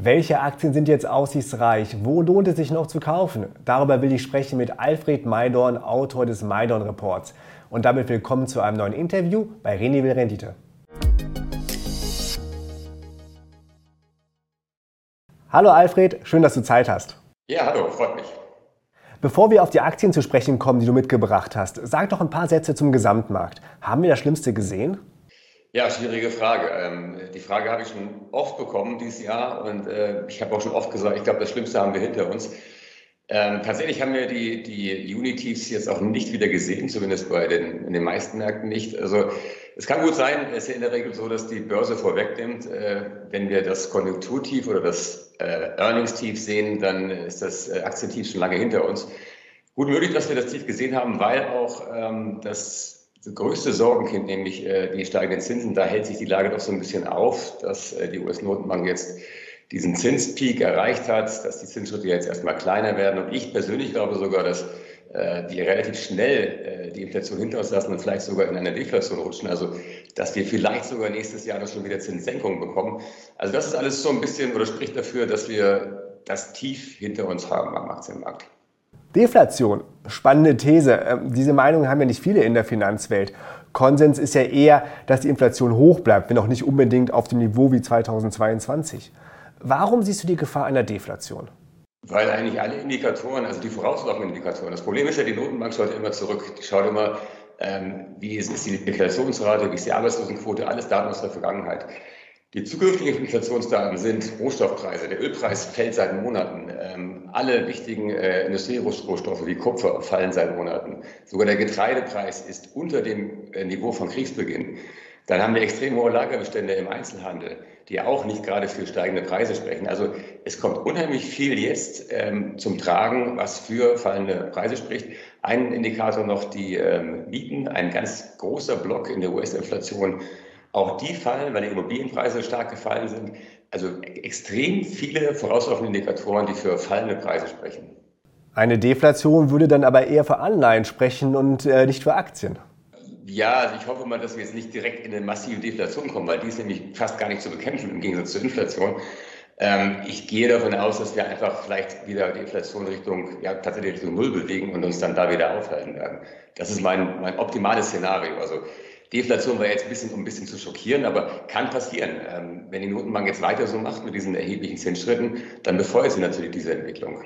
Welche Aktien sind jetzt aussichtsreich? Wo lohnt es sich noch zu kaufen? Darüber will ich sprechen mit Alfred Maidorn, Autor des Maidorn Reports. Und damit willkommen zu einem neuen Interview bei René Will Rendite. Hallo Alfred, schön, dass du Zeit hast. Ja, hallo, freut mich. Bevor wir auf die Aktien zu sprechen kommen, die du mitgebracht hast, sag doch ein paar Sätze zum Gesamtmarkt. Haben wir das Schlimmste gesehen? Ja, schwierige Frage. Ähm, die Frage habe ich schon oft bekommen dieses Jahr und äh, ich habe auch schon oft gesagt, ich glaube, das Schlimmste haben wir hinter uns. Ähm, tatsächlich haben wir die, die Unitives jetzt auch nicht wieder gesehen, zumindest bei den, in den meisten Märkten nicht. Also es kann gut sein, es ist ja in der Regel so, dass die Börse vorwegnimmt. Äh, wenn wir das Konjunkturtief oder das äh, Earningstief sehen, dann ist das Aktientief schon lange hinter uns. Gut möglich, dass wir das Tief gesehen haben, weil auch ähm, das größte Sorgenkind, nämlich äh, die steigenden Zinsen, da hält sich die Lage doch so ein bisschen auf, dass äh, die US-Notenbank jetzt diesen Zinspeak erreicht hat, dass die Zinsschritte jetzt erstmal kleiner werden. Und ich persönlich glaube sogar, dass äh, die relativ schnell äh, die Inflation hinter uns lassen und vielleicht sogar in eine Deflation rutschen. Also, dass wir vielleicht sogar nächstes Jahr noch schon wieder Zinssenkungen bekommen. Also, das ist alles so ein bisschen oder spricht dafür, dass wir das Tief hinter uns haben am Aktienmarkt. Deflation, spannende These. Ähm, diese Meinung haben ja nicht viele in der Finanzwelt. Konsens ist ja eher, dass die Inflation hoch bleibt, wenn auch nicht unbedingt auf dem Niveau wie 2022. Warum siehst du die Gefahr einer Deflation? Weil eigentlich alle Indikatoren, also die vorauslaufenden Indikatoren, das Problem ist ja, die Notenbank schaut immer zurück. Die schaut immer, ähm, wie ist, ist die Inflationsrate, wie ist die Arbeitslosenquote, alles Daten aus der Vergangenheit. Die zukünftigen Inflationsdaten sind Rohstoffpreise. Der Ölpreis fällt seit Monaten. Ähm, alle wichtigen äh, Industrierohstoffe wie Kupfer fallen seit Monaten. Sogar der Getreidepreis ist unter dem äh, Niveau von Kriegsbeginn. Dann haben wir extrem hohe Lagerbestände im Einzelhandel, die auch nicht gerade für steigende Preise sprechen. Also es kommt unheimlich viel jetzt ähm, zum Tragen, was für fallende Preise spricht. Ein Indikator noch die ähm, Mieten, ein ganz großer Block in der US-Inflation auch die fallen, weil die Immobilienpreise stark gefallen sind. Also extrem viele vorauslaufende Indikatoren, die für fallende Preise sprechen. Eine Deflation würde dann aber eher für Anleihen sprechen und äh, nicht für Aktien. Ja, also ich hoffe mal, dass wir jetzt nicht direkt in eine massive Deflation kommen, weil die ist nämlich fast gar nicht zu bekämpfen im Gegensatz zur Inflation. Ähm, ich gehe davon aus, dass wir einfach vielleicht wieder die Inflation Richtung, ja, tatsächlich Richtung Null bewegen und uns dann da wieder aufhalten werden. Das ist mein, mein optimales Szenario. Also Deflation war jetzt ein bisschen, um ein bisschen zu schockieren, aber kann passieren. Ähm, wenn die Notenbank jetzt weiter so macht mit diesen erheblichen Zinsschritten, dann befeuert sie natürlich diese Entwicklung.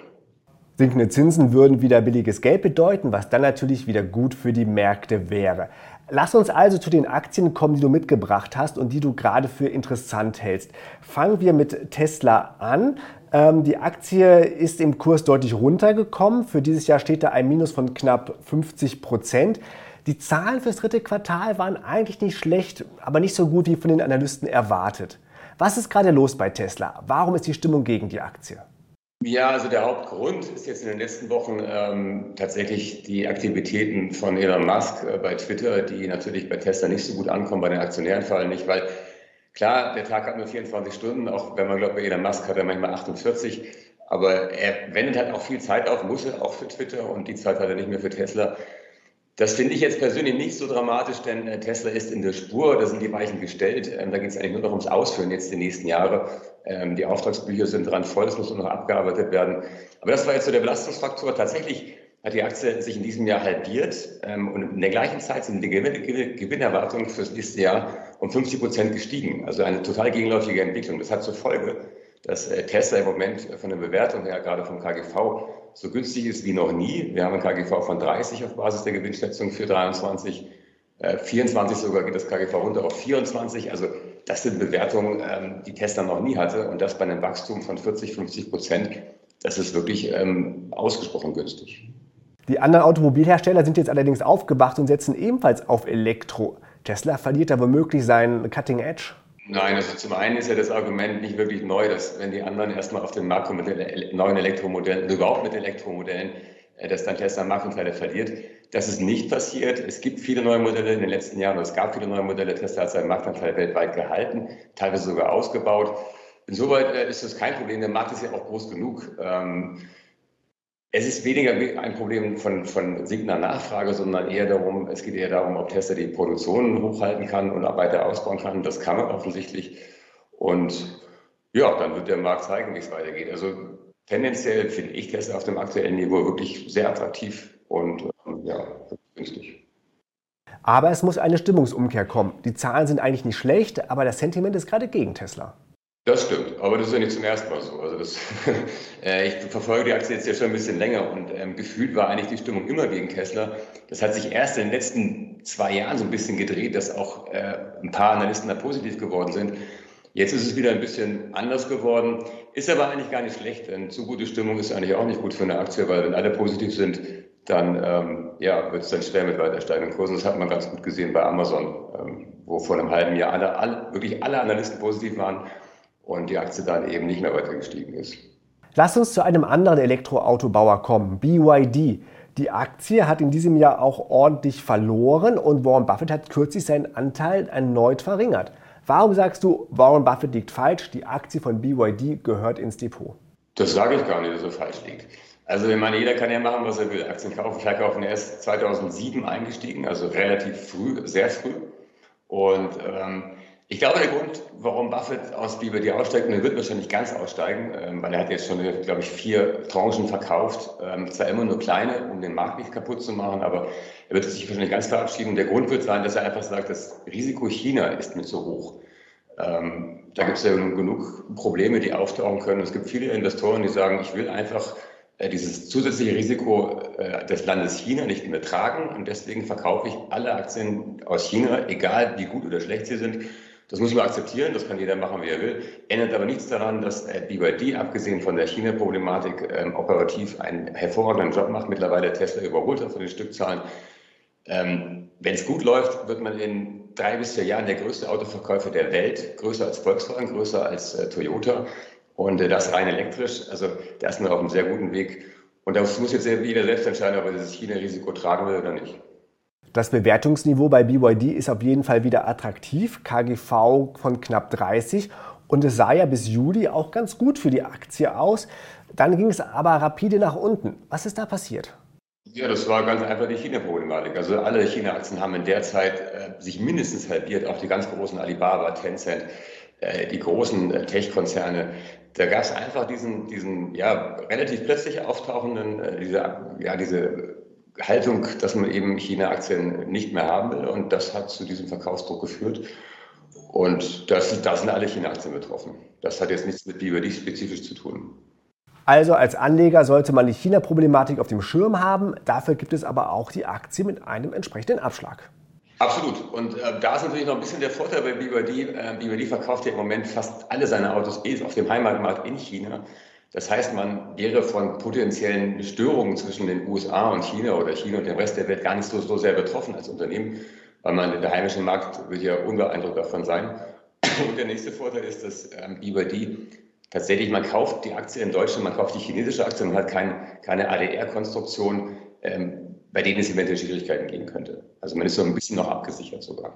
Sinkende Zinsen würden wieder billiges Geld bedeuten, was dann natürlich wieder gut für die Märkte wäre. Lass uns also zu den Aktien kommen, die du mitgebracht hast und die du gerade für interessant hältst. Fangen wir mit Tesla an. Ähm, die Aktie ist im Kurs deutlich runtergekommen. Für dieses Jahr steht da ein Minus von knapp 50 Prozent. Die Zahlen fürs dritte Quartal waren eigentlich nicht schlecht, aber nicht so gut wie von den Analysten erwartet. Was ist gerade los bei Tesla? Warum ist die Stimmung gegen die Aktie? Ja, also der Hauptgrund ist jetzt in den letzten Wochen ähm, tatsächlich die Aktivitäten von Elon Musk äh, bei Twitter, die natürlich bei Tesla nicht so gut ankommen, bei den Aktionären fallen nicht, weil klar, der Tag hat nur 24 Stunden, auch wenn man glaubt, bei Elon Musk hat er manchmal 48, aber er wendet halt auch viel Zeit auf, muss er auch für Twitter und die Zeit hat er nicht mehr für Tesla. Das finde ich jetzt persönlich nicht so dramatisch, denn äh, Tesla ist in der Spur, da sind die Weichen gestellt. Ähm, da geht es eigentlich nur noch ums Ausführen jetzt die nächsten Jahre. Ähm, die Auftragsbücher sind dran voll, es muss nur noch abgearbeitet werden. Aber das war jetzt so der Belastungsfaktor. Tatsächlich hat die Aktie sich in diesem Jahr halbiert ähm, und in der gleichen Zeit sind die Gewinnerwartungen fürs nächste Jahr um 50 Prozent gestiegen. Also eine total gegenläufige Entwicklung. Das hat zur Folge, dass äh, Tesla im Moment von der Bewertung her, gerade vom KGV, so günstig ist wie noch nie. Wir haben ein KGV von 30 auf Basis der Gewinnschätzung für 23. 24 äh, sogar geht das KGV runter auf 24. Also das sind Bewertungen, ähm, die Tesla noch nie hatte und das bei einem Wachstum von 40, 50 Prozent. Das ist wirklich ähm, ausgesprochen günstig. Die anderen Automobilhersteller sind jetzt allerdings aufgewacht und setzen ebenfalls auf Elektro. Tesla verliert da womöglich seinen Cutting Edge. Nein, also zum einen ist ja das Argument nicht wirklich neu, dass wenn die anderen erstmal auf den Markt kommen mit neuen Elektromodellen, überhaupt mit Elektromodellen, äh, dass dann Tesla Marktanteile verliert. Das ist nicht passiert. Es gibt viele neue Modelle in den letzten Jahren, es gab viele neue Modelle. Tesla hat seinen Marktanteil weltweit gehalten, teilweise sogar ausgebaut. Insoweit äh, ist das kein Problem. Der Markt ist ja auch groß genug. Ähm, es ist weniger ein Problem von, von sinkender Nachfrage, sondern eher darum, es geht eher darum, ob Tesla die Produktion hochhalten kann und weiter ausbauen kann. Das kann man offensichtlich. Und Ja, dann wird der Markt zeigen, wie es weitergeht. Also tendenziell finde ich Tesla auf dem aktuellen Niveau wirklich sehr attraktiv und ähm, ja, günstig. Aber es muss eine Stimmungsumkehr kommen. Die Zahlen sind eigentlich nicht schlecht, aber das Sentiment ist gerade gegen Tesla. Das stimmt, aber das ist ja nicht zum ersten Mal so. Also das, äh, ich verfolge die Aktie jetzt ja schon ein bisschen länger und ähm, gefühlt war eigentlich die Stimmung immer gegen Tesla. Das hat sich erst in den letzten zwei Jahren so ein bisschen gedreht, dass auch äh, ein paar Analysten da positiv geworden sind. Jetzt ist es wieder ein bisschen anders geworden, ist aber eigentlich gar nicht schlecht, denn zu gute Stimmung ist eigentlich auch nicht gut für eine Aktie, weil wenn alle positiv sind, dann ähm, ja, wird es dann schwer mit weiter steigenden Kursen. Das hat man ganz gut gesehen bei Amazon, ähm, wo vor einem halben Jahr alle, alle, wirklich alle Analysten positiv waren und die Aktie dann eben nicht mehr weiter gestiegen ist. Lass uns zu einem anderen Elektroautobauer kommen, BYD. Die Aktie hat in diesem Jahr auch ordentlich verloren und Warren Buffett hat kürzlich seinen Anteil erneut verringert. Warum sagst du, Warren Buffett liegt falsch, die Aktie von BYD gehört ins Depot? Das sage ich gar nicht, dass er falsch liegt. Also ich meine, jeder kann ja machen, was er will. Aktien kaufen, verkaufen. Er ist 2007 eingestiegen, also relativ früh, sehr früh. Und ähm, ich glaube, der Grund, warum Buffett aus BBD aussteigt, und er wird wahrscheinlich ganz aussteigen, ähm, weil er hat jetzt schon, glaube ich, vier Tranchen verkauft, ähm, zwar immer nur kleine, um den Markt nicht kaputt zu machen, aber er wird sich wahrscheinlich ganz verabschieden. Der Grund wird sein, dass er einfach sagt, das Risiko China ist mir zu hoch. Ähm, da gibt es ja genug Probleme, die auftauchen können. Es gibt viele Investoren, die sagen, ich will einfach äh, dieses zusätzliche Risiko äh, des Landes China nicht mehr tragen und deswegen verkaufe ich alle Aktien aus China, egal wie gut oder schlecht sie sind, das muss man akzeptieren, das kann jeder machen, wie er will. Ändert aber nichts daran, dass BYD, abgesehen von der China-Problematik, ähm, operativ einen hervorragenden Job macht. Mittlerweile Tesla überholt hat von den Stückzahlen. Ähm, Wenn es gut läuft, wird man in drei bis vier Jahren der größte Autoverkäufer der Welt, größer als Volkswagen, größer als äh, Toyota. Und äh, das rein elektrisch. Also da ist man auf einem sehr guten Weg. Und das muss jetzt jeder selbst entscheiden, ob er dieses China-Risiko tragen will oder nicht. Das Bewertungsniveau bei BYD ist auf jeden Fall wieder attraktiv, KGV von knapp 30 und es sah ja bis Juli auch ganz gut für die Aktie aus. Dann ging es aber rapide nach unten. Was ist da passiert? Ja, das war ganz einfach die China-Problematik. Also alle China-Aktien haben in der Zeit äh, sich mindestens halbiert, auch die ganz großen Alibaba, Tencent, äh, die großen äh, Tech-Konzerne. Da gab es einfach diesen, diesen ja, relativ plötzlich auftauchenden, äh, diese, ja, diese Haltung, dass man eben China-Aktien nicht mehr haben will. Und das hat zu diesem Verkaufsdruck geführt. Und das, da sind alle China-Aktien betroffen. Das hat jetzt nichts mit BYD spezifisch zu tun. Also als Anleger sollte man die China-Problematik auf dem Schirm haben. Dafür gibt es aber auch die Aktie mit einem entsprechenden Abschlag. Absolut. Und äh, da ist natürlich noch ein bisschen der Vorteil bei BYD. Äh, BYD verkauft ja im Moment fast alle seine Autos eh auf dem Heimatmarkt in China. Das heißt, man wäre von potenziellen Störungen zwischen den USA und China oder China und dem Rest der Welt gar nicht so, so sehr betroffen als Unternehmen, weil man der heimische Markt wird ja unbeeindruckt davon sein. Und der nächste Vorteil ist, dass ähm, BYD tatsächlich, man kauft die Aktie in Deutschland, man kauft die chinesische Aktie und hat kein, keine ADR-Konstruktion, ähm, bei denen es eventuell Schwierigkeiten geben könnte. Also man ist so ein bisschen noch abgesichert sogar.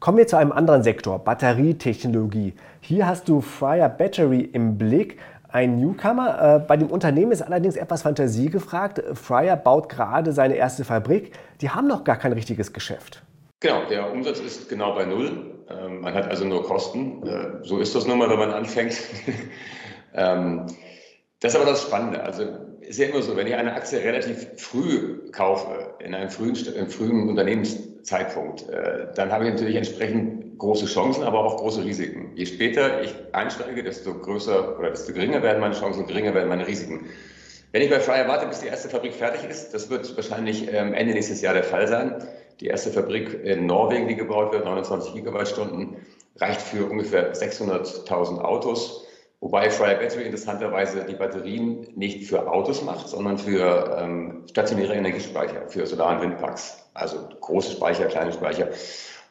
Kommen wir zu einem anderen Sektor, Batterietechnologie. Hier hast du Fryer Battery im Blick ein Newcomer. Äh, bei dem Unternehmen ist allerdings etwas Fantasie gefragt. Fryer baut gerade seine erste Fabrik. Die haben noch gar kein richtiges Geschäft. Genau, der Umsatz ist genau bei Null. Ähm, man hat also nur Kosten. Äh, so ist das nun mal, wenn man anfängt. ähm, das ist aber das Spannende. Also ist ja immer so, wenn ich eine Aktie relativ früh kaufe, in einem frühen, frühen Unternehmenszeitpunkt, äh, dann habe ich natürlich entsprechend große Chancen, aber auch große Risiken. Je später ich einsteige, desto größer oder desto geringer werden meine Chancen, geringer werden meine Risiken. Wenn ich bei Fryer warte, bis die erste Fabrik fertig ist, das wird wahrscheinlich ähm, Ende nächstes Jahr der Fall sein. Die erste Fabrik in Norwegen, die gebaut wird, 29 Gigawattstunden, reicht für ungefähr 600.000 Autos. Wobei Fryer Battery interessanterweise die Batterien nicht für Autos macht, sondern für ähm, stationäre Energiespeicher, für Solar- und Windparks. Also große Speicher, kleine Speicher.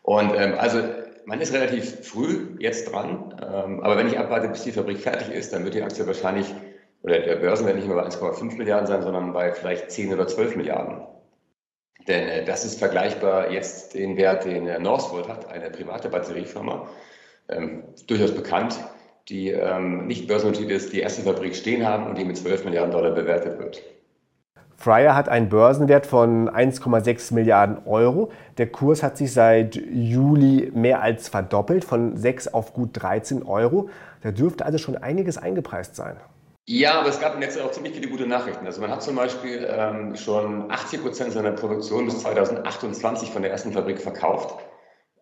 Und ähm, also man ist relativ früh jetzt dran. Ähm, aber wenn ich abwarte, bis die Fabrik fertig ist, dann wird die Aktie wahrscheinlich, oder der Börsenwert nicht mehr bei 1,5 Milliarden sein, sondern bei vielleicht 10 oder 12 Milliarden. Denn äh, das ist vergleichbar jetzt den Wert, den äh, Northvolt hat, eine private Batteriefirma, ähm, durchaus bekannt die ähm, nicht börsennotiert ist, die erste Fabrik stehen haben und die mit 12 Milliarden Dollar bewertet wird. Fryer hat einen Börsenwert von 1,6 Milliarden Euro. Der Kurs hat sich seit Juli mehr als verdoppelt, von 6 auf gut 13 Euro. Da dürfte also schon einiges eingepreist sein. Ja, aber es gab im Netz auch ziemlich viele gute Nachrichten. Also man hat zum Beispiel ähm, schon 80 Prozent seiner Produktion bis 2028 von der ersten Fabrik verkauft.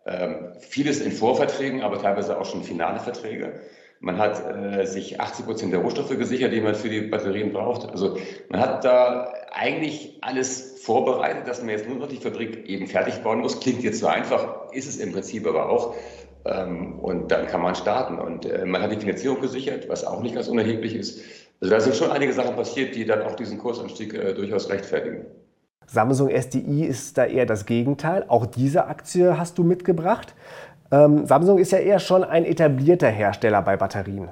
Ähm, vieles in Vorverträgen, aber teilweise auch schon finale Verträge. Man hat äh, sich 80 Prozent der Rohstoffe gesichert, die man für die Batterien braucht. Also man hat da eigentlich alles vorbereitet, dass man jetzt nur noch die Fabrik eben fertig bauen muss. Klingt jetzt so einfach, ist es im Prinzip aber auch. Ähm, und dann kann man starten. Und äh, man hat die Finanzierung gesichert, was auch nicht ganz unerheblich ist. Also da sind schon einige Sachen passiert, die dann auch diesen Kursanstieg äh, durchaus rechtfertigen. Samsung SDI ist da eher das Gegenteil. Auch diese Aktie hast du mitgebracht. Ähm, Samsung ist ja eher schon ein etablierter Hersteller bei Batterien.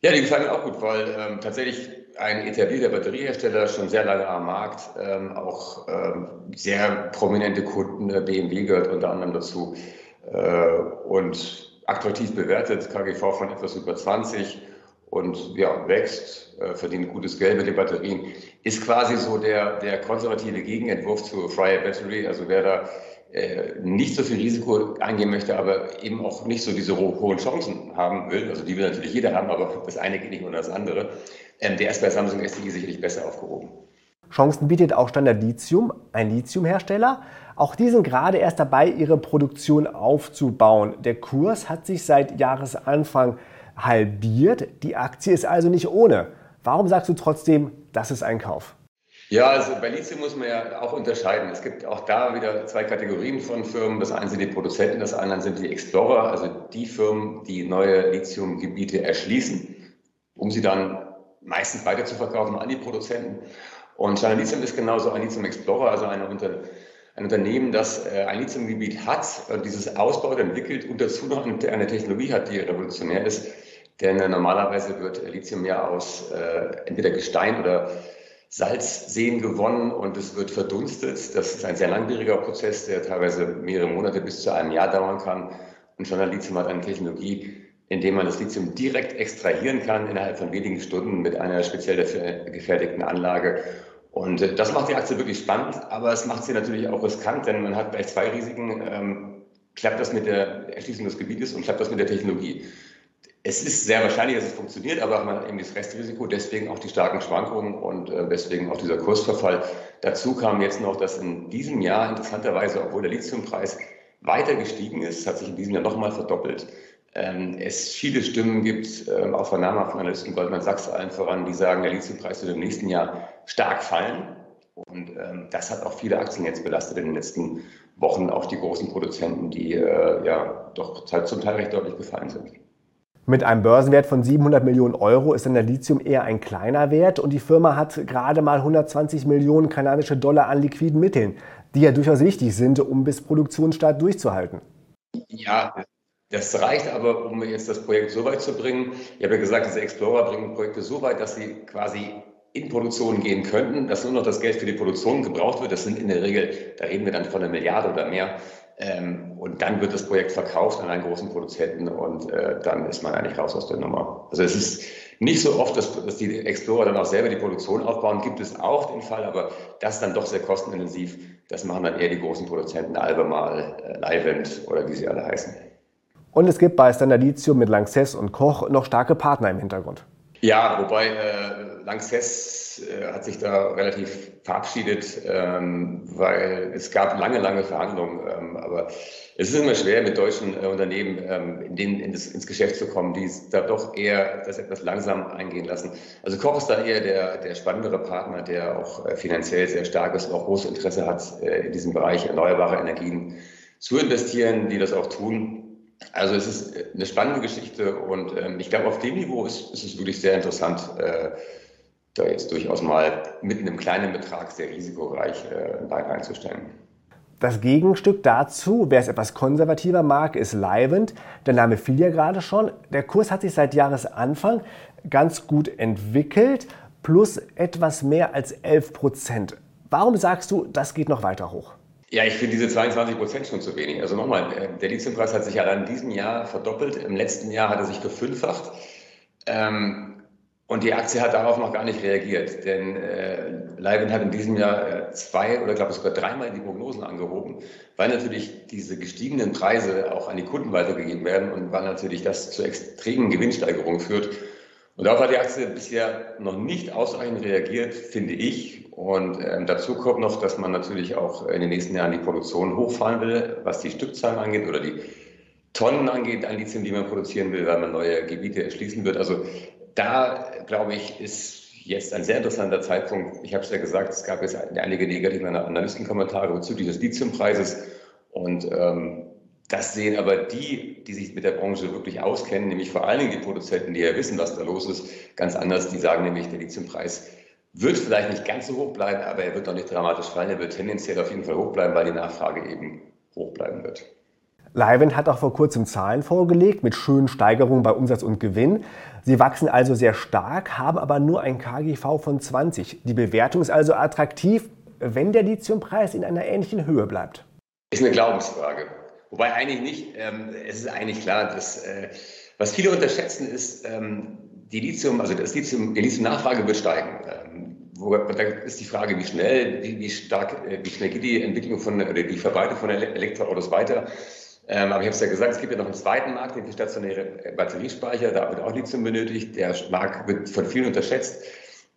Ja, die gefallen mir auch gut, weil ähm, tatsächlich ein etablierter Batteriehersteller schon sehr lange am Markt, ähm, auch ähm, sehr prominente Kunden, äh, BMW gehört unter anderem dazu äh, und attraktiv bewertet, KGV von etwas über 20 und ja, wächst, äh, verdient gutes Geld mit den Batterien, ist quasi so der, der konservative Gegenentwurf zu Fryer Battery. Also wer da nicht so viel Risiko eingehen möchte, aber eben auch nicht so diese hohen Chancen haben will, also die will natürlich jeder haben, aber das eine geht nicht ohne das andere, ähm, der ist bei Samsung SDI sicherlich besser aufgehoben. Chancen bietet auch Standard Lithium, ein Lithiumhersteller. Auch die sind gerade erst dabei, ihre Produktion aufzubauen. Der Kurs hat sich seit Jahresanfang halbiert. Die Aktie ist also nicht ohne. Warum sagst du trotzdem, das ist ein Kauf? Ja, also bei Lithium muss man ja auch unterscheiden. Es gibt auch da wieder zwei Kategorien von Firmen. Das eine sind die Produzenten, das andere sind die Explorer, also die Firmen, die neue Lithiumgebiete erschließen, um sie dann meistens weiter zu verkaufen an die Produzenten. Und China Lithium ist genauso ein Lithium Explorer, also eine Unter ein Unternehmen, das äh, ein Lithiumgebiet hat und dieses ausbaut, entwickelt und dazu noch eine Technologie hat, die revolutionär ist. Denn normalerweise wird Lithium ja aus äh, entweder Gestein oder Salzseen gewonnen und es wird verdunstet. Das ist ein sehr langwieriger Prozess, der teilweise mehrere Monate bis zu einem Jahr dauern kann. Und Standard Lithium hat eine Technologie, in dem man das Lithium direkt extrahieren kann innerhalb von wenigen Stunden mit einer speziell dafür gefertigten Anlage. Und äh, das macht die Aktie wirklich spannend, aber es macht sie natürlich auch riskant, denn man hat gleich zwei Risiken. Ähm, klappt das mit der Erschließung des Gebietes und klappt das mit der Technologie? Es ist sehr wahrscheinlich, dass es funktioniert, aber man hat eben das Restrisiko, deswegen auch die starken Schwankungen und äh, deswegen auch dieser Kursverfall. Dazu kam jetzt noch, dass in diesem Jahr interessanterweise, obwohl der Lithiumpreis weiter gestiegen ist, hat sich in diesem Jahr nochmal verdoppelt, ähm, es viele Stimmen gibt, ähm, auch von namhaften Analysten, Goldman Sachs allen voran, die sagen, der Lithiumpreis wird im nächsten Jahr stark fallen. Und ähm, das hat auch viele Aktien jetzt belastet in den letzten Wochen, auch die großen Produzenten, die äh, ja doch zum Teil recht deutlich gefallen sind. Mit einem Börsenwert von 700 Millionen Euro ist dann der Lithium eher ein kleiner Wert und die Firma hat gerade mal 120 Millionen kanadische Dollar an liquiden Mitteln, die ja durchaus wichtig sind, um bis Produktionsstart durchzuhalten. Ja, das reicht aber, um jetzt das Projekt so weit zu bringen. Ich habe ja gesagt, diese Explorer bringen Projekte so weit, dass sie quasi in Produktion gehen könnten, dass nur noch das Geld für die Produktion gebraucht wird. Das sind in der Regel, da reden wir dann von einer Milliarde oder mehr, ähm, und dann wird das Projekt verkauft an einen großen Produzenten und äh, dann ist man eigentlich raus aus der Nummer. Also es ist nicht so oft, dass, dass die Explorer dann auch selber die Produktion aufbauen, gibt es auch den Fall, aber das ist dann doch sehr kostenintensiv. Das machen dann eher die großen Produzenten, Albemarle, äh, Livent oder wie sie alle heißen. Und es gibt bei Standarditium mit Lanxess und Koch noch starke Partner im Hintergrund. Ja, wobei äh, Lanxess äh, hat sich da relativ verabschiedet, ähm, weil es gab lange, lange Verhandlungen. Ähm, aber es ist immer schwer, mit deutschen äh, Unternehmen ähm, in den, in das, ins Geschäft zu kommen, die da doch eher das etwas langsam eingehen lassen. Also Koch ist da eher der, der spannendere Partner, der auch äh, finanziell sehr stark ist und auch großes Interesse hat, äh, in diesem Bereich erneuerbare Energien zu investieren, die das auch tun. Also es ist eine spannende Geschichte und ähm, ich glaube, auf dem Niveau ist, ist, es wirklich sehr interessant, äh, da jetzt durchaus mal mit einem kleinen Betrag sehr risikoreich äh, ein Bein einzustellen. Das Gegenstück dazu, wer es etwas konservativer mag, ist Livent. Der Name fiel ja gerade schon. Der Kurs hat sich seit Jahresanfang ganz gut entwickelt, plus etwas mehr als 11 Prozent. Warum sagst du, das geht noch weiter hoch? Ja, ich finde diese 22 Prozent schon zu wenig. Also nochmal, äh, der Lithiumpreis hat sich allein in diesem Jahr verdoppelt. Im letzten Jahr hat er sich verfünffacht. Ähm, Und die Aktie hat darauf noch gar nicht reagiert, denn äh, Leibniz hat in diesem Jahr äh, zwei oder glaube ich sogar dreimal die Prognosen angehoben, weil natürlich diese gestiegenen Preise auch an die Kunden weitergegeben werden und weil natürlich das zu extremen Gewinnsteigerungen führt. Und darauf hat die Aktie bisher noch nicht ausreichend reagiert, finde ich. Und ähm, dazu kommt noch, dass man natürlich auch in den nächsten Jahren die Produktion hochfahren will, was die Stückzahlen angeht oder die Tonnen angeht an Lithium, die man produzieren will, weil man neue Gebiete erschließen wird. Also da, glaube ich, ist jetzt ein sehr interessanter Zeitpunkt. Ich habe es ja gesagt, es gab jetzt einige negative Analystenkommentare bezüglich des Lithiumpreises. Und ähm, das sehen aber die, die sich mit der Branche wirklich auskennen, nämlich vor allen Dingen die Produzenten, die ja wissen, was da los ist, ganz anders. Die sagen nämlich, der Lithiumpreis wird vielleicht nicht ganz so hoch bleiben, aber er wird doch nicht dramatisch fallen. Er wird tendenziell auf jeden Fall hoch bleiben, weil die Nachfrage eben hoch bleiben wird. Livent hat auch vor kurzem Zahlen vorgelegt mit schönen Steigerungen bei Umsatz und Gewinn. Sie wachsen also sehr stark, haben aber nur ein KGV von 20. Die Bewertung ist also attraktiv, wenn der Lithiumpreis in einer ähnlichen Höhe bleibt. Ist eine Glaubensfrage. Wobei eigentlich nicht, ähm, es ist eigentlich klar, dass äh, was viele unterschätzen ist, ähm, die Lithium, also das Lithium, die Lithium-Nachfrage wird steigen. Ähm, wo, da ist die Frage, wie schnell, wie, wie stark, äh, wie schnell geht die Entwicklung von oder die Verbreitung von Elektroautos weiter. Ähm, aber ich habe es ja gesagt, es gibt ja noch einen zweiten Markt, den stationäre Batteriespeicher, da wird auch Lithium benötigt. Der Markt wird von vielen unterschätzt.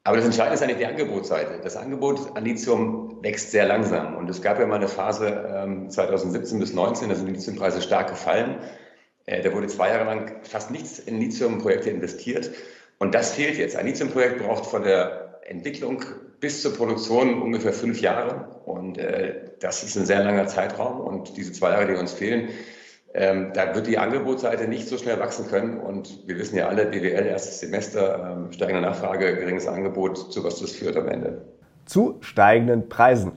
Aber das Entscheidende ist eigentlich die Angebotsseite. Das Angebot an Lithium wächst sehr langsam. Und es gab ja mal eine Phase ähm, 2017 bis 2019, da sind die Lithiumpreise stark gefallen. Äh, da wurde zwei Jahre lang fast nichts in Lithiumprojekte investiert. Und das fehlt jetzt. Ein Lithiumprojekt braucht von der Entwicklung bis zur Produktion ungefähr fünf Jahre. Und äh, das ist ein sehr langer Zeitraum. Und diese zwei Jahre, die uns fehlen, ähm, da wird die Angebotsseite nicht so schnell wachsen können. Und wir wissen ja alle, BWL, erstes Semester, ähm, steigende Nachfrage, geringes Angebot, zu was das führt am Ende. Zu steigenden Preisen.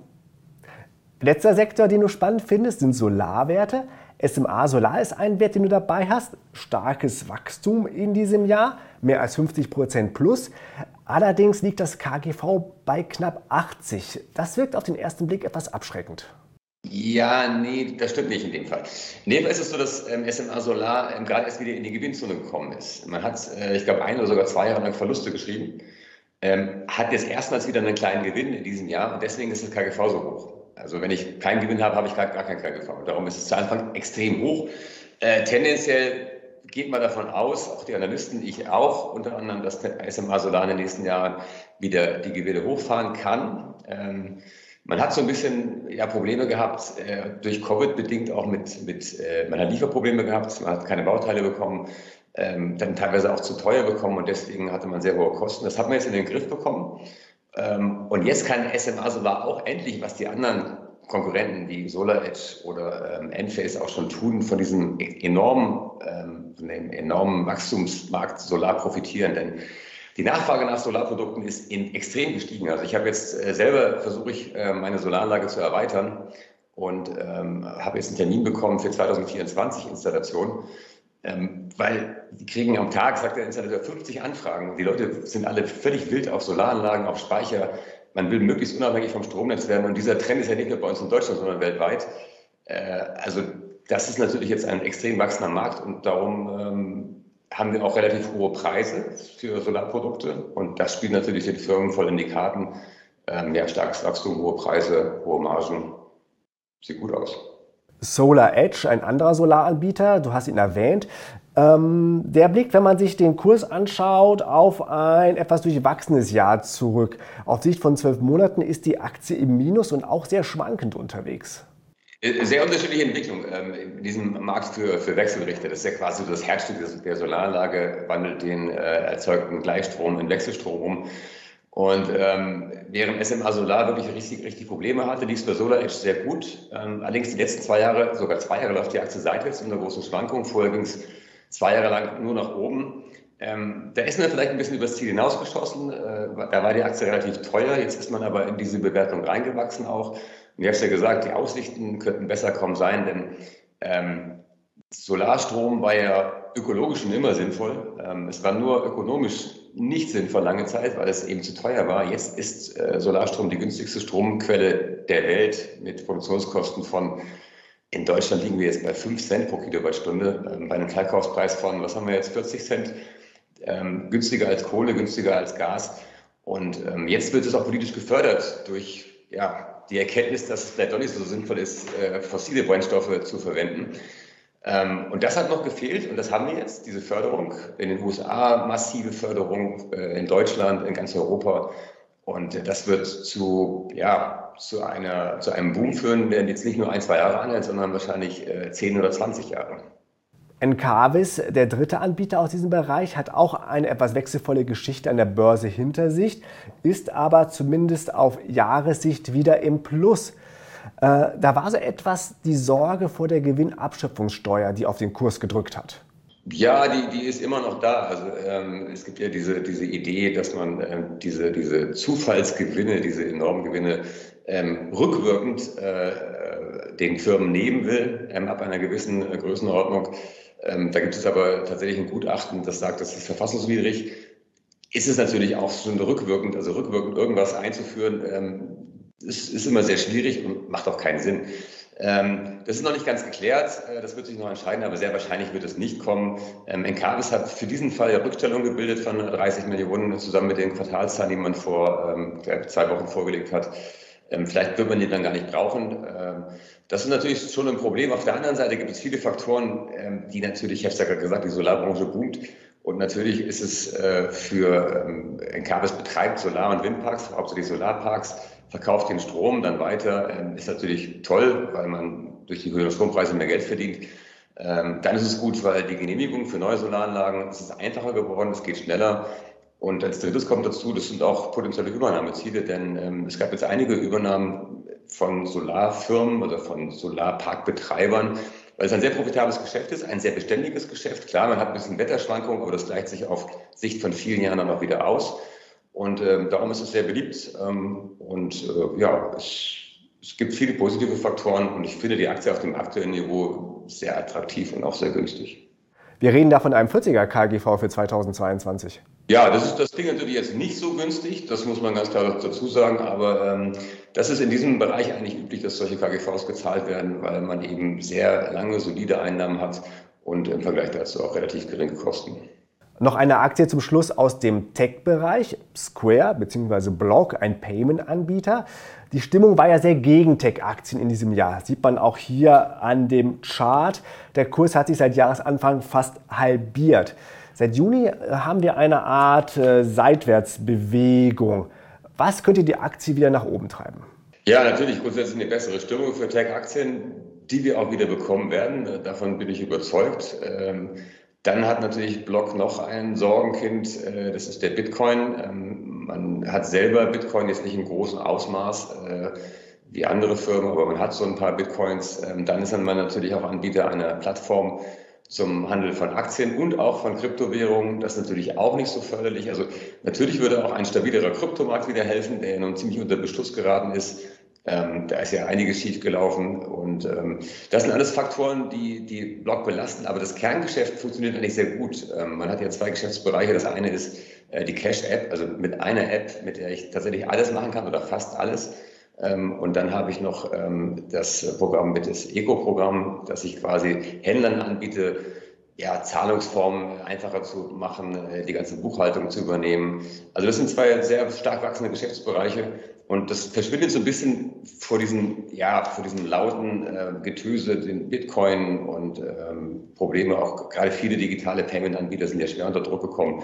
Letzter Sektor, den du spannend findest, sind Solarwerte. SMA Solar ist ein Wert, den du dabei hast. Starkes Wachstum in diesem Jahr, mehr als 50 Prozent plus. Allerdings liegt das KGV bei knapp 80. Das wirkt auf den ersten Blick etwas abschreckend. Ja, nee, das stimmt nicht in dem Fall. Nee, es ist so, dass ähm, SMA Solar ähm, gerade erst wieder in die Gewinnzone gekommen ist. Man hat, äh, ich glaube, ein oder sogar zwei Jahre lang Verluste geschrieben, ähm, hat jetzt erstmals wieder einen kleinen Gewinn in diesem Jahr und deswegen ist das KGV so hoch. Also wenn ich keinen Gewinn habe, habe ich gar, gar keinen KGV. Darum ist es zu Anfang extrem hoch. Äh, tendenziell geht man davon aus, auch die Analysten, ich auch, unter anderem, dass SMA Solar in den nächsten Jahren wieder die Gewinne hochfahren kann. Ähm, man hat so ein bisschen ja, Probleme gehabt, äh, durch Covid bedingt auch mit, mit äh, man hat Lieferprobleme gehabt, man hat keine Bauteile bekommen, ähm, dann teilweise auch zu teuer bekommen und deswegen hatte man sehr hohe Kosten. Das hat man jetzt in den Griff bekommen. Ähm, und jetzt kann SMA Solar auch endlich, was die anderen Konkurrenten wie SolarEdge oder ähm, Enphase auch schon tun, von diesem enormen, ähm, von dem enormen Wachstumsmarkt Solar profitieren. Denn die Nachfrage nach Solarprodukten ist in extrem gestiegen. Also ich habe jetzt äh, selber versuche ich, äh, meine Solaranlage zu erweitern und ähm, habe jetzt einen Termin bekommen für 2024 Installation. Ähm, weil die kriegen am Tag, sagt der Installateur, 50 Anfragen. Die Leute sind alle völlig wild auf Solaranlagen, auf Speicher. Man will möglichst unabhängig vom Stromnetz werden. Und dieser Trend ist ja nicht nur bei uns in Deutschland, sondern weltweit. Äh, also das ist natürlich jetzt ein extrem wachsender Markt und darum ähm, haben wir auch relativ hohe Preise für Solarprodukte. Und das spielt natürlich den Firmen voll in die Karten. Ähm, ja, starkes Wachstum, hohe Preise, hohe Margen. Sieht gut aus. Solar Edge, ein anderer Solaranbieter, du hast ihn erwähnt, ähm, der blickt, wenn man sich den Kurs anschaut, auf ein etwas durchwachsenes Jahr zurück. Auf Sicht von zwölf Monaten ist die Aktie im Minus und auch sehr schwankend unterwegs. Äh, sehr unterschiedliche Entwicklung ähm, in diesem Markt für, für Wechselrichter. Das ist ja quasi das Herzstück der Solaranlage, wandelt den äh, erzeugten Gleichstrom in Wechselstrom um. Und ähm, während SMA Solar wirklich richtig, richtig Probleme hatte, lief es bei Solar Edge sehr gut. Ähm, allerdings die letzten zwei Jahre, sogar zwei Jahre läuft die Aktie seitwärts unter großen Schwankungen. Vorher ging es zwei Jahre lang nur nach oben. Ähm, da ist man vielleicht ein bisschen übers Ziel hinausgeschossen. Äh, da war die Aktie relativ teuer. Jetzt ist man aber in diese Bewertung reingewachsen auch. Und ich habe es ja gesagt, die Aussichten könnten besser kaum sein, denn ähm, Solarstrom war ja ökologisch schon immer sinnvoll. Ähm, es war nur ökonomisch nicht sinnvoll lange Zeit, weil es eben zu teuer war. Jetzt ist äh, Solarstrom die günstigste Stromquelle der Welt mit Produktionskosten von, in Deutschland liegen wir jetzt bei 5 Cent pro Kilowattstunde, ähm, bei einem Verkaufspreis von, was haben wir jetzt, 40 Cent. ähm, günstiger als Kohle, günstiger als Gas. Und ähm, jetzt wird es auch politisch gefördert durch ja, die Erkenntnis, dass es vielleicht doch nicht so sinnvoll ist, äh, fossile Brennstoffe zu verwenden. Ähm, und das hat noch gefehlt und das haben wir jetzt, diese Förderung in den USA, massive Förderung äh, in Deutschland, in ganz Europa. Und das wird zu, ja, zu, einer, zu einem Boom führen, der jetzt nicht nur ein, zwei Jahre anhält, sondern wahrscheinlich äh, 10 oder 20 Jahre. Encarvis, der dritte Anbieter aus diesem Bereich, hat auch eine etwas wechselvolle Geschichte an der Börse hinter sich, ist aber zumindest auf Jahressicht wieder im Plus. Äh, da war so etwas die Sorge vor der Gewinnabschöpfungssteuer, die auf den Kurs gedrückt hat. Ja, die, die ist immer noch da. Also ähm, es gibt ja diese, diese Idee, dass man ähm, diese, diese Zufallsgewinne, diese enormen Gewinne ähm, rückwirkend äh, den Firmen nehmen will, ähm, ab einer gewissen äh, Größenordnung. Ähm, da gibt es aber tatsächlich ein Gutachten, das sagt, das ist verfassungswidrig. Ist es natürlich auch schon rückwirkend, also rückwirkend irgendwas einzuführen, ähm, ist, ist immer sehr schwierig und macht auch keinen Sinn. Ähm, das ist noch nicht ganz geklärt, äh, das wird sich noch entscheiden, aber sehr wahrscheinlich wird es nicht kommen. Ähm, Encarvis hat für diesen Fall ja Rückstellung gebildet von 30 Millionen zusammen mit den Quartalszahlen, die man vor ähm, zwei Wochen vorgelegt hat. Ähm, vielleicht wird man die dann gar nicht brauchen. Ähm, das ist natürlich schon ein Problem. Auf der anderen Seite gibt es viele Faktoren, ähm, die natürlich, ich habe es ja gerade gesagt, die Solarbranche boomt. Und natürlich ist es äh, für Encarvis betreibt Solar- und Windparks, hauptsächlich Solarparks, verkauft den Strom dann weiter. Ist natürlich toll, weil man durch die höheren Strompreise mehr Geld verdient. Dann ist es gut, weil die Genehmigung für neue Solaranlagen es ist einfacher geworden, es geht schneller. Und als drittes kommt dazu, das sind auch potenzielle Übernahmeziele, denn ähm, es gab jetzt einige Übernahmen von Solarfirmen oder von Solarparkbetreibern, weil es ein sehr profitables Geschäft ist, ein sehr beständiges Geschäft. Klar, man hat ein bisschen Wetterschwankungen, aber das gleicht sich auf Sicht von vielen Jahren dann auch wieder aus. Und ähm, darum ist es sehr beliebt. Ähm, und äh, ja, es, es gibt viele positive Faktoren und ich finde die Aktie auf dem aktuellen Niveau sehr attraktiv und auch sehr günstig. Wir reden da von einem 40er KGV für 2022. Ja, das ist das Ding natürlich jetzt nicht so günstig, das muss man ganz klar dazu sagen, aber ähm, das ist in diesem Bereich eigentlich üblich, dass solche KGVs gezahlt werden, weil man eben sehr lange solide Einnahmen hat und im Vergleich dazu auch relativ geringe Kosten. Noch eine Aktie zum Schluss aus dem Tech-Bereich, Square bzw. Block, ein Payment-Anbieter. Die Stimmung war ja sehr gegen Tech-Aktien in diesem Jahr. Sieht man auch hier an dem Chart. Der Kurs hat sich seit Jahresanfang fast halbiert. Seit Juni äh, haben wir eine Art äh, Seitwärtsbewegung. Was könnte die Aktie wieder nach oben treiben? Ja, natürlich grundsätzlich eine bessere Stimmung für Tech-Aktien, die wir auch wieder bekommen werden. Davon bin ich überzeugt. Ähm, dann hat natürlich Block noch ein Sorgenkind, äh, das ist der Bitcoin. Ähm, man hat selber Bitcoin jetzt nicht im großen Ausmaß wie andere Firmen, aber man hat so ein paar Bitcoins. Ähm, dann ist man natürlich auch Anbieter einer Plattform, zum Handel von Aktien und auch von Kryptowährungen. Das ist natürlich auch nicht so förderlich. Also natürlich würde auch ein stabilerer Kryptomarkt wieder helfen, der ja nun ziemlich unter Beschluss geraten ist. Ähm, da ist ja einiges schief gelaufen und ähm, das sind alles Faktoren, die die Block belasten. Aber das Kerngeschäft funktioniert eigentlich sehr gut. Ähm, man hat ja zwei Geschäftsbereiche. Das eine ist äh, die Cash-App, also mit einer App, mit der ich tatsächlich alles machen kann oder fast alles. Ähm, und dann habe ich noch ähm, das Programm mit das Eco-Programm, das ich quasi Händlern anbiete, ja, Zahlungsformen einfacher zu machen, äh, die ganze Buchhaltung zu übernehmen. Also das sind zwei sehr stark wachsende Geschäftsbereiche und das verschwindet so ein bisschen vor diesem, ja, vor diesem lauten äh, Getöse, den Bitcoin und ähm, Probleme. Auch gerade viele digitale Payment-Anbieter sind ja schwer unter Druck gekommen.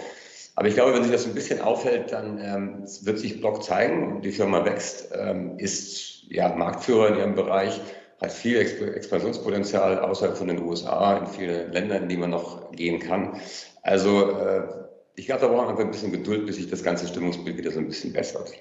Aber ich glaube, wenn sich das ein bisschen aufhält, dann ähm, wird sich Block zeigen. Die Firma wächst, ähm, ist ja, Marktführer in ihrem Bereich, hat viel Expansionspotenzial außerhalb von den USA, in vielen Ländern, in die man noch gehen kann. Also äh, ich glaube, da braucht man einfach ein bisschen Geduld, bis sich das ganze Stimmungsbild wieder so ein bisschen bessert.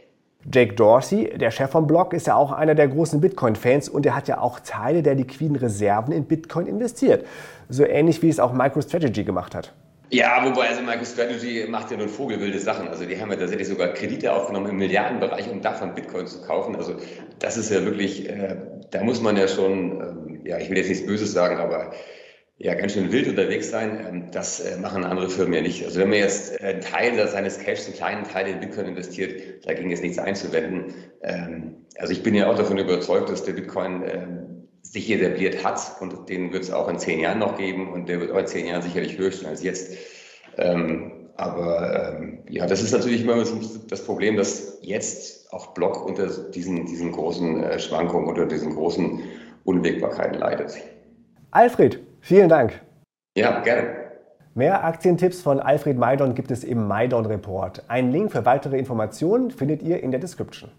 Jake Dorsey, der Chef vom Blog, ist ja auch einer der großen Bitcoin-Fans und er hat ja auch Teile der liquiden Reserven in Bitcoin investiert. So ähnlich wie es auch MicroStrategy gemacht hat. Ja, wobei also MicroStrategy macht ja nun vogelwilde Sachen. Also die haben ja tatsächlich sogar Kredite aufgenommen im Milliardenbereich, um davon Bitcoin zu kaufen. Also das ist ja wirklich, äh, da muss man ja schon, ähm, ja, ich will jetzt nichts Böses sagen, aber ja, ganz schön wild unterwegs sein. Ähm, das äh, machen andere Firmen ja nicht. Also wenn man jetzt einen Teil seines Cash, einen kleinen Teil in Bitcoin investiert, da ging jetzt nichts einzuwenden. Ähm, also ich bin ja auch davon überzeugt, dass der Bitcoin sich etabliert hat und den wird es auch in zehn Jahren noch geben und der wird auch in zehn Jahren sicherlich höher stehen als jetzt. Ähm, aber ähm, ja, das ist natürlich immer das Problem, dass jetzt auch Block unter diesen, diesen großen äh, Schwankungen, unter diesen großen Unwägbarkeiten leidet. Alfred, vielen Dank. Ja, gerne. Mehr Aktientipps von Alfred Maidon gibt es im Maidon Report. Einen Link für weitere Informationen findet ihr in der Description.